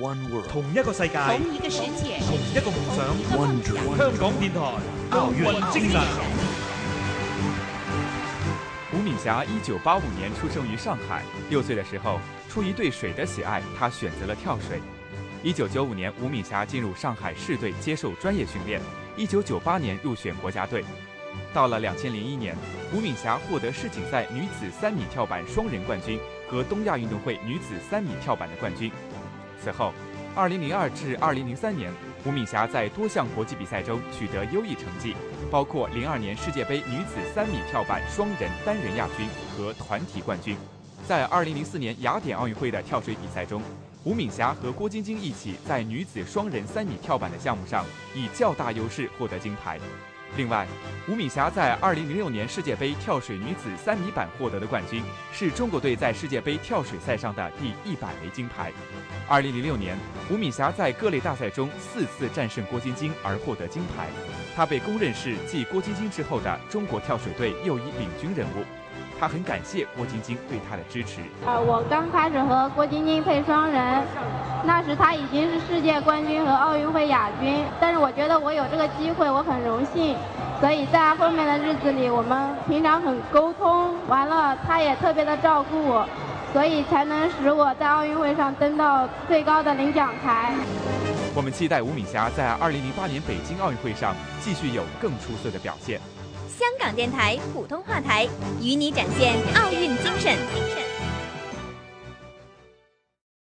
One world，同一个世界，同一个世界，同一个梦想。One dream，香港电台奥运精神。吴敏霞一九八五年出生于上海，六岁的时候，出于对水的喜爱，她选择了跳水。一九九五年，吴敏霞进入上海市队接受专业训练。一九九八年入选国家队。到了两千零一年，吴敏霞获得世锦赛女子三米跳板双人冠军和东亚运动会女子三米跳板的冠军。此后，二零零二至二零零三年，吴敏霞在多项国际比赛中取得优异成绩，包括零二年世界杯女子三米跳板双人、单人亚军和团体冠军。在二零零四年雅典奥运会的跳水比赛中，吴敏霞和郭晶晶一起在女子双人三米跳板的项目上以较大优势获得金牌。另外，吴敏霞在2006年世界杯跳水女子三米板获得的冠军，是中国队在世界杯跳水赛上的第一百枚金牌。2006年，吴敏霞在各类大赛中四次战胜郭晶晶而获得金牌，她被公认是继郭晶晶之后的中国跳水队又一领军人物。他很感谢郭晶晶对他的支持。呃，我刚开始和郭晶晶配双人，那时她已经是世界冠军和奥运会亚军。但是我觉得我有这个机会，我很荣幸。所以在后面的日子里，我们平常很沟通，完了她也特别的照顾我，所以才能使我在奥运会上登到最高的领奖台。我们期待吴敏霞在2008年北京奥运会上继续有更出色的表现。香港电台普通话台，与你展现奥运精神。